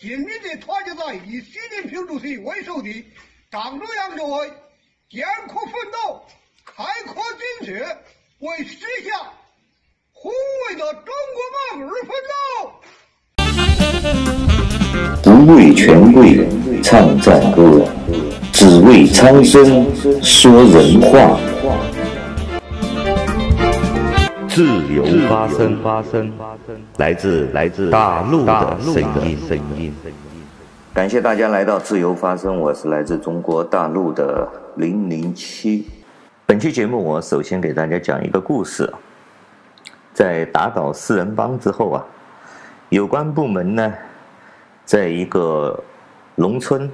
今日的团结在以习近平主席为首的党中央周围艰苦奋斗、开阔进取，为实现宏伟的中国梦而奋斗。不为权贵唱赞歌，只为苍生说人话。自由发声，发声，来自来自大陆的声音，声音。感谢大家来到自由发声，我是来自中国大陆的零零七。本期节目，我首先给大家讲一个故事。在打倒四人帮之后啊，有关部门呢，在一个农村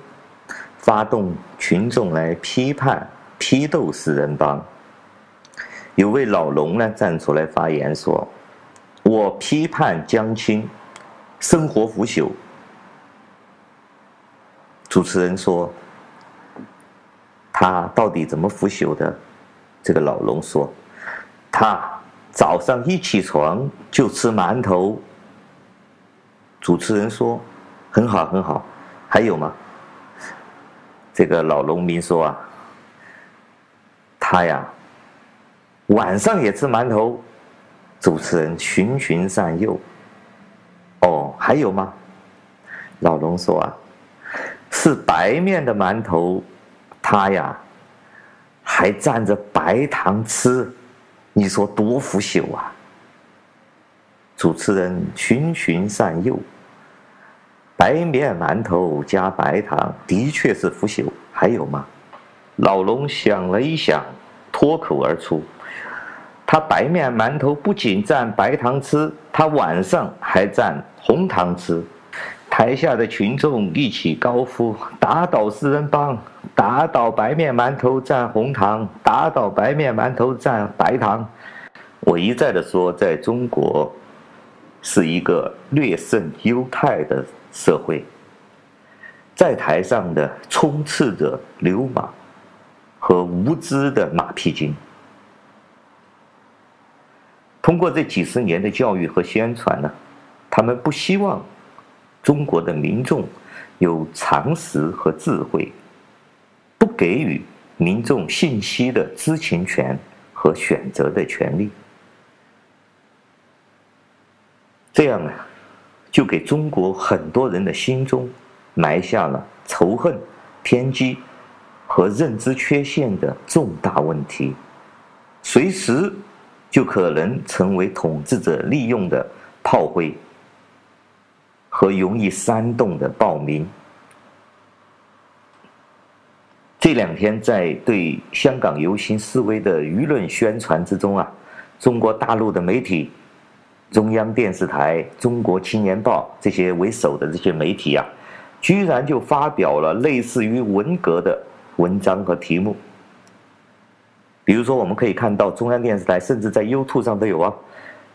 发动群众来批判、批斗四人帮。有位老农呢站出来发言说：“我批判江青生活腐朽。”主持人说：“他到底怎么腐朽的？”这个老农说：“他早上一起床就吃馒头。”主持人说：“很好，很好，还有吗？”这个老农民说：“啊，他呀。”晚上也吃馒头，主持人循循善诱。哦，还有吗？老龙说啊，是白面的馒头，他呀还蘸着白糖吃，你说多腐朽啊！主持人循循善诱，白面馒头加白糖的确是腐朽，还有吗？老龙想了一想，脱口而出。他白面馒头不仅蘸白糖吃，他晚上还蘸红糖吃。台下的群众一起高呼：“打倒四人帮，打倒白面馒头蘸红糖，打倒白面馒头蘸白糖。”我一再的说，在中国是一个略胜犹太的社会，在台上的充斥着流氓和无知的马屁精。通过这几十年的教育和宣传呢，他们不希望中国的民众有常识和智慧，不给予民众信息的知情权和选择的权利。这样啊，就给中国很多人的心中埋下了仇恨、偏激和认知缺陷的重大问题，随时。就可能成为统治者利用的炮灰和容易煽动的暴民。这两天在对香港游行示威的舆论宣传之中啊，中国大陆的媒体、中央电视台、中国青年报这些为首的这些媒体啊，居然就发表了类似于文革的文章和题目。比如说，我们可以看到中央电视台，甚至在 YouTube 上都有啊，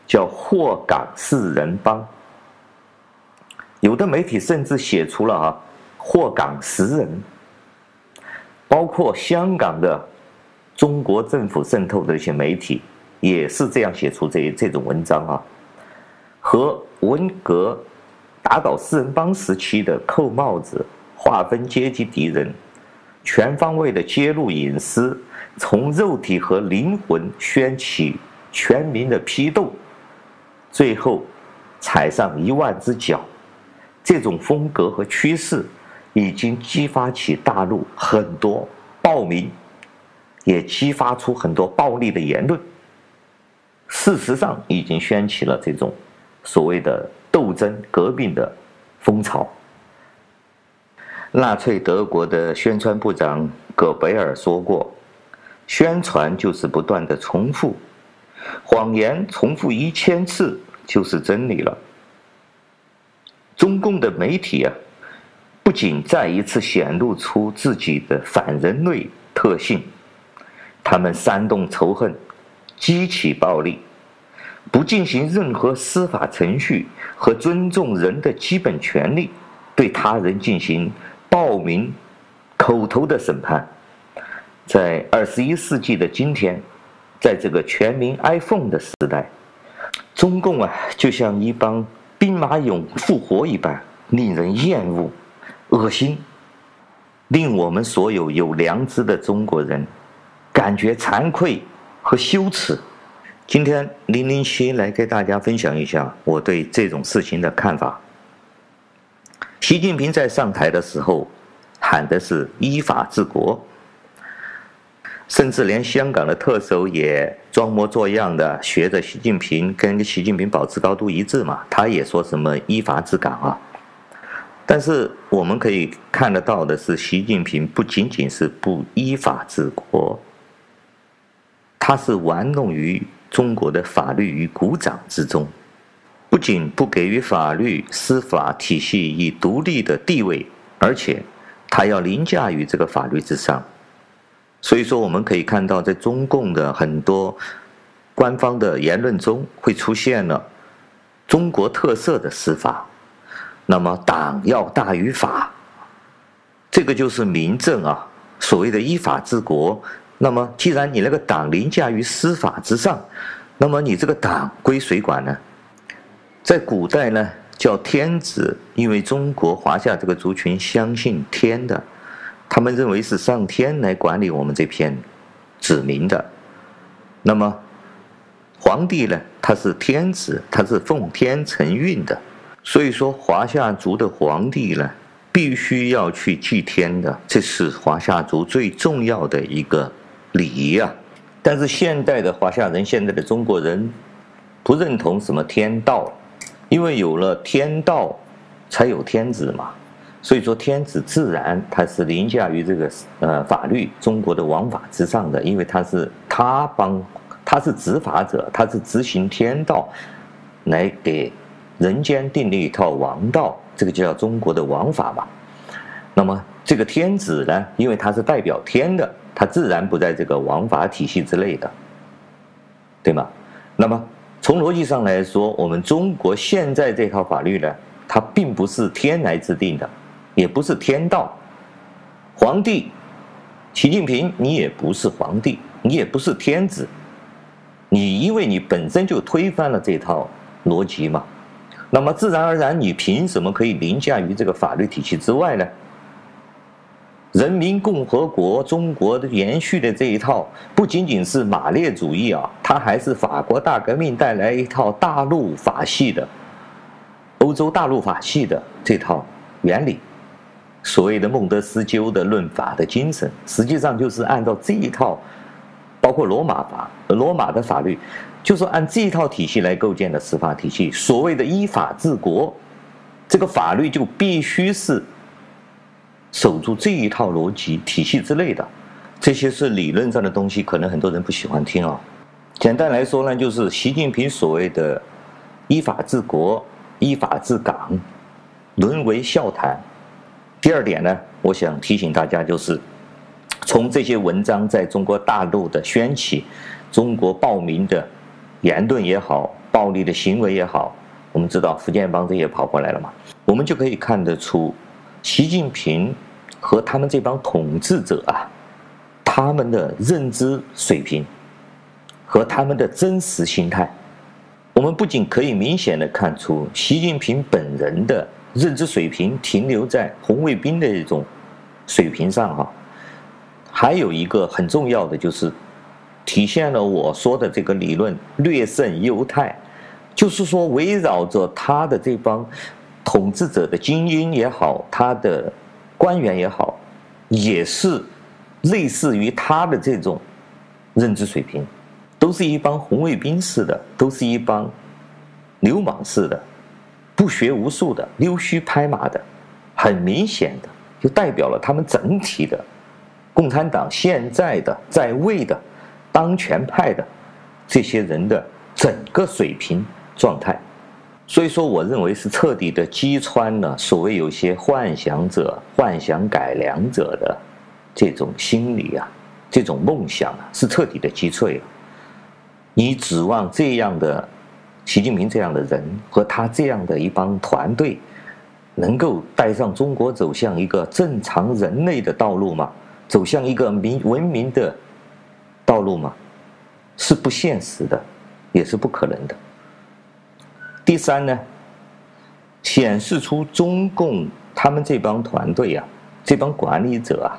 叫“祸港四人帮”。有的媒体甚至写出了啊“祸港十人”，包括香港的中国政府渗透的一些媒体，也是这样写出这这种文章啊，和文革打倒四人帮时期的扣帽子、划分阶级敌人、全方位的揭露隐私。从肉体和灵魂掀起全民的批斗，最后踩上一万只脚，这种风格和趋势已经激发起大陆很多暴民，也激发出很多暴力的言论。事实上，已经掀起了这种所谓的斗争、革命的风潮。纳粹德国的宣传部长葛贝尔说过。宣传就是不断的重复，谎言重复一千次就是真理了。中共的媒体啊，不仅再一次显露出自己的反人类特性，他们煽动仇恨，激起暴力，不进行任何司法程序和尊重人的基本权利，对他人进行暴民口头的审判。在二十一世纪的今天，在这个全民 iPhone 的时代，中共啊，就像一帮兵马俑复活一般，令人厌恶、恶心，令我们所有有良知的中国人感觉惭愧和羞耻。今天零零七来给大家分享一下我对这种事情的看法。习近平在上台的时候喊的是依法治国，甚至连香港的特首也装模作样的学着习近平，跟习近平保持高度一致嘛，他也说什么依法治港啊。但是我们可以看得到的是，习近平不仅仅是不依法治国，他是玩弄于。中国的法律于股掌之中，不仅不给予法律司法体系以独立的地位，而且他要凌驾于这个法律之上。所以说，我们可以看到，在中共的很多官方的言论中，会出现了中国特色的司法。那么，党要大于法，这个就是民政啊。所谓的依法治国。那么，既然你那个党凌驾于司法之上，那么你这个党归谁管呢？在古代呢，叫天子，因为中国华夏这个族群相信天的，他们认为是上天来管理我们这片子民的。那么，皇帝呢，他是天子，他是奉天承运的，所以说华夏族的皇帝呢，必须要去祭天的，这是华夏族最重要的一个。礼仪啊，但是现代的华夏人，现在的中国人不认同什么天道，因为有了天道，才有天子嘛。所以说天子自然他是凌驾于这个呃法律中国的王法之上的，因为他是他帮他是执法者，他是执行天道，来给人间定立一套王道，这个就叫中国的王法嘛。那么这个天子呢，因为他是代表天的。他自然不在这个王法体系之内的，对吗？那么从逻辑上来说，我们中国现在这套法律呢，它并不是天来制定的，也不是天道。皇帝习近平，你也不是皇帝，你也不是天子，你因为你本身就推翻了这套逻辑嘛，那么自然而然，你凭什么可以凌驾于这个法律体系之外呢？人民共和国中国的延续的这一套，不仅仅是马列主义啊，它还是法国大革命带来一套大陆法系的，欧洲大陆法系的这套原理。所谓的孟德斯鸠的论法的精神，实际上就是按照这一套，包括罗马法、罗马的法律，就是按这一套体系来构建的司法体系。所谓的依法治国，这个法律就必须是。守住这一套逻辑体系之类的，这些是理论上的东西，可能很多人不喜欢听啊。简单来说呢，就是习近平所谓的依法治国、依法治港，沦为笑谈。第二点呢，我想提醒大家，就是从这些文章在中国大陆的掀起，中国暴民的言论也好，暴力的行为也好，我们知道福建帮这些跑过来了嘛，我们就可以看得出。习近平和他们这帮统治者啊，他们的认知水平和他们的真实心态，我们不仅可以明显的看出习近平本人的认知水平停留在红卫兵的一种水平上哈，还有一个很重要的就是体现了我说的这个理论略胜优汰，就是说围绕着他的这帮。统治者的精英也好，他的官员也好，也是类似于他的这种认知水平，都是一帮红卫兵似的，都是一帮流氓似的，不学无术的，溜须拍马的，很明显的就代表了他们整体的共产党现在的在位的当权派的这些人的整个水平状态。所以说，我认为是彻底的击穿了所谓有些幻想者、幻想改良者的这种心理啊，这种梦想啊，是彻底的击碎了。你指望这样的习近平这样的人和他这样的一帮团队，能够带上中国走向一个正常人类的道路吗？走向一个民文明的道路吗？是不现实的，也是不可能的。第三呢，显示出中共他们这帮团队啊，这帮管理者啊，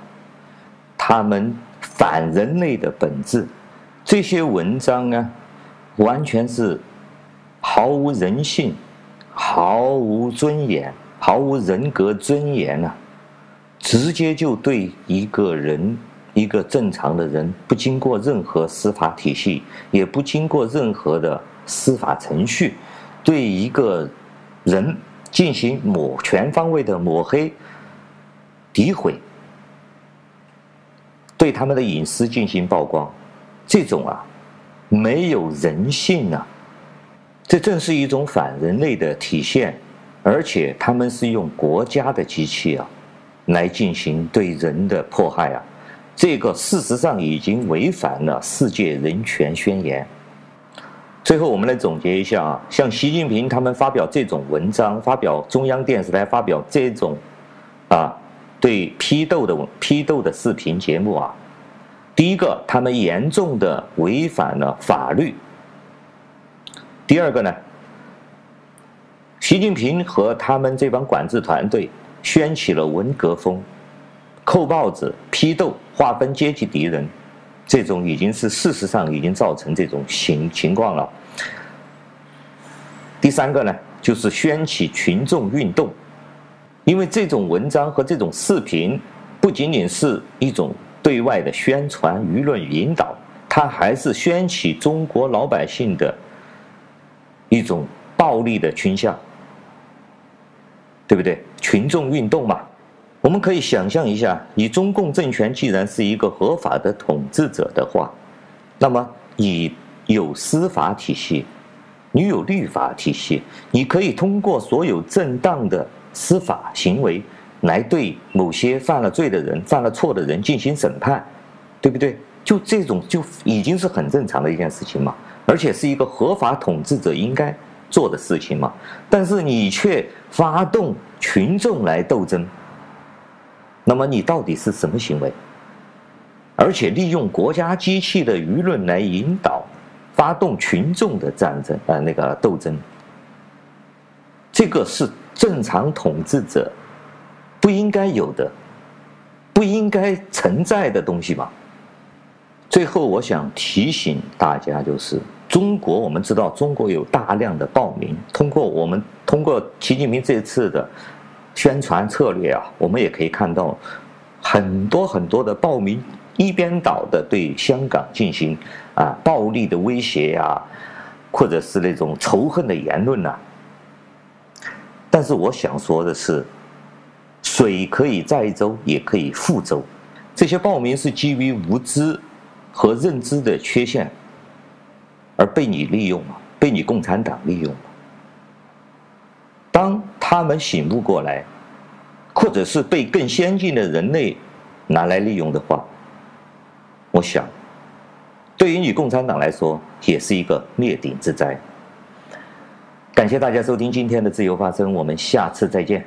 他们反人类的本质。这些文章啊，完全是毫无人性、毫无尊严、毫无人格尊严啊！直接就对一个人，一个正常的人，不经过任何司法体系，也不经过任何的司法程序，对一个人进行抹全方位的抹黑、诋毁，对他们的隐私进行曝光。这种啊，没有人性啊，这正是一种反人类的体现，而且他们是用国家的机器啊，来进行对人的迫害啊，这个事实上已经违反了世界人权宣言。最后，我们来总结一下啊，像习近平他们发表这种文章，发表中央电视台发表这种啊，对批斗的批斗的视频节目啊。第一个，他们严重的违反了法律。第二个呢，习近平和他们这帮管制团队掀起了文革风，扣帽子、批斗、划分阶级敌人，这种已经是事实上已经造成这种情情况了。第三个呢，就是掀起群众运动，因为这种文章和这种视频不仅仅是一种。对外的宣传、舆论引导，它还是掀起中国老百姓的一种暴力的倾向，对不对？群众运动嘛，我们可以想象一下，你中共政权既然是一个合法的统治者的话，那么你有司法体系，你有律法体系，你可以通过所有正当的司法行为。来对某些犯了罪的人、犯了错的人进行审判，对不对？就这种就已经是很正常的一件事情嘛，而且是一个合法统治者应该做的事情嘛。但是你却发动群众来斗争，那么你到底是什么行为？而且利用国家机器的舆论来引导、发动群众的战争，呃，那个斗争，这个是正常统治者。不应该有的，不应该存在的东西吧。最后，我想提醒大家，就是中国，我们知道中国有大量的暴民。通过我们通过习近平这次的宣传策略啊，我们也可以看到很多很多的暴民一边倒的对香港进行啊暴力的威胁呀，或者是那种仇恨的言论呐。但是我想说的是。水可以载舟，也可以覆舟。这些暴民是基于无知和认知的缺陷，而被你利用了，被你共产党利用了。当他们醒悟过来，或者是被更先进的人类拿来利用的话，我想，对于你共产党来说，也是一个灭顶之灾。感谢大家收听今天的自由发声，我们下次再见。